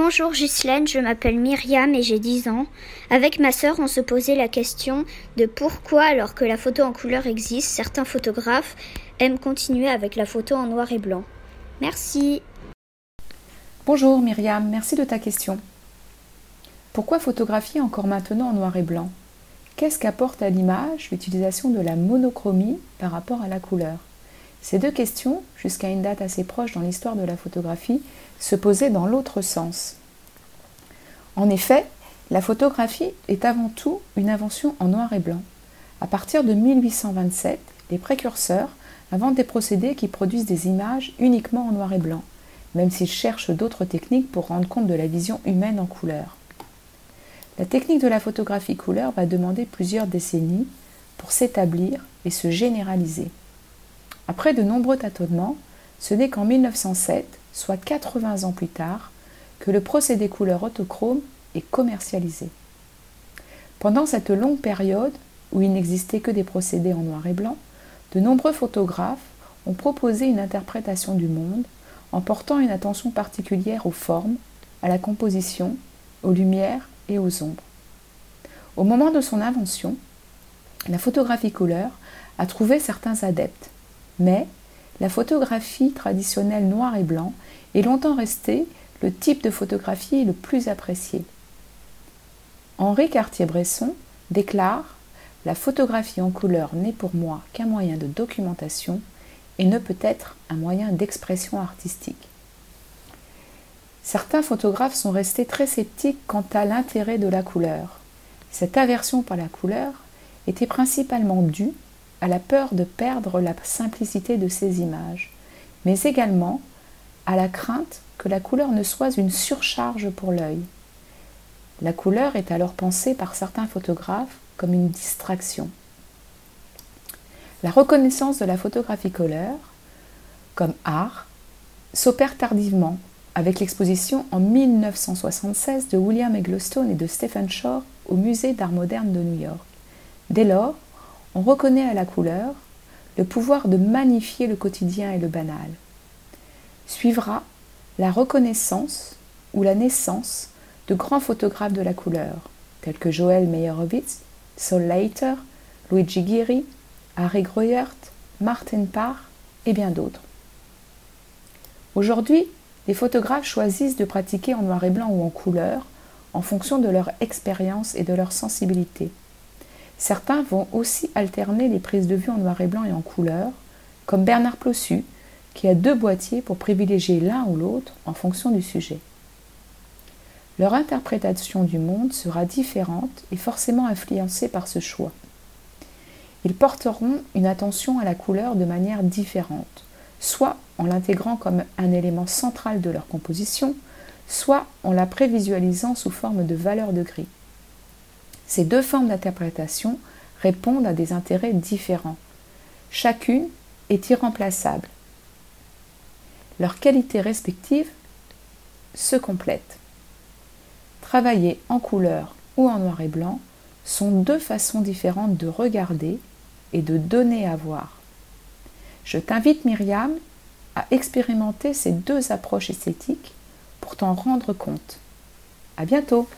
Bonjour Ghislaine, je m'appelle Myriam et j'ai 10 ans. Avec ma sœur, on se posait la question de pourquoi, alors que la photo en couleur existe, certains photographes aiment continuer avec la photo en noir et blanc. Merci. Bonjour Myriam, merci de ta question. Pourquoi photographier encore maintenant en noir et blanc? Qu'est-ce qu'apporte à l'image l'utilisation de la monochromie par rapport à la couleur? Ces deux questions, jusqu'à une date assez proche dans l'histoire de la photographie, se posaient dans l'autre sens. En effet, la photographie est avant tout une invention en noir et blanc. À partir de 1827, les précurseurs inventent des procédés qui produisent des images uniquement en noir et blanc même s'ils cherchent d'autres techniques pour rendre compte de la vision humaine en couleur. La technique de la photographie couleur va demander plusieurs décennies pour s'établir et se généraliser. Après de nombreux tâtonnements, ce n'est qu'en 1907, soit 80 ans plus tard, que le procédé couleur autochrome est commercialisé. Pendant cette longue période, où il n'existait que des procédés en noir et blanc, de nombreux photographes ont proposé une interprétation du monde en portant une attention particulière aux formes, à la composition, aux lumières et aux ombres. Au moment de son invention, la photographie couleur a trouvé certains adeptes, mais la photographie traditionnelle noir et blanc est longtemps restée le type de photographie le plus apprécié. Henri Cartier-Bresson déclare La photographie en couleur n'est pour moi qu'un moyen de documentation et ne peut être un moyen d'expression artistique. Certains photographes sont restés très sceptiques quant à l'intérêt de la couleur. Cette aversion par la couleur était principalement due à la peur de perdre la simplicité de ces images, mais également à la crainte que la couleur ne soit une surcharge pour l'œil. La couleur est alors pensée par certains photographes comme une distraction. La reconnaissance de la photographie couleur comme art s'opère tardivement avec l'exposition en 1976 de William Eggleston et de Stephen Shore au Musée d'art moderne de New York. Dès lors, on reconnaît à la couleur le pouvoir de magnifier le quotidien et le banal. Suivra la reconnaissance ou la naissance de grands photographes de la couleur, tels que Joel Meyerowitz, Saul Leiter, Luigi Ghiri, Harry Greuert, Martin Parr et bien d'autres. Aujourd'hui, les photographes choisissent de pratiquer en noir et blanc ou en couleur en fonction de leur expérience et de leur sensibilité. Certains vont aussi alterner les prises de vue en noir et blanc et en couleur, comme Bernard Plossu, qui a deux boîtiers pour privilégier l'un ou l'autre en fonction du sujet. Leur interprétation du monde sera différente et forcément influencée par ce choix. Ils porteront une attention à la couleur de manière différente, soit en l'intégrant comme un élément central de leur composition, soit en la prévisualisant sous forme de valeur de gris. Ces deux formes d'interprétation répondent à des intérêts différents. Chacune est irremplaçable. Leurs qualités respectives se complètent. Travailler en couleur ou en noir et blanc sont deux façons différentes de regarder et de donner à voir. Je t'invite, Myriam, à expérimenter ces deux approches esthétiques pour t'en rendre compte. À bientôt!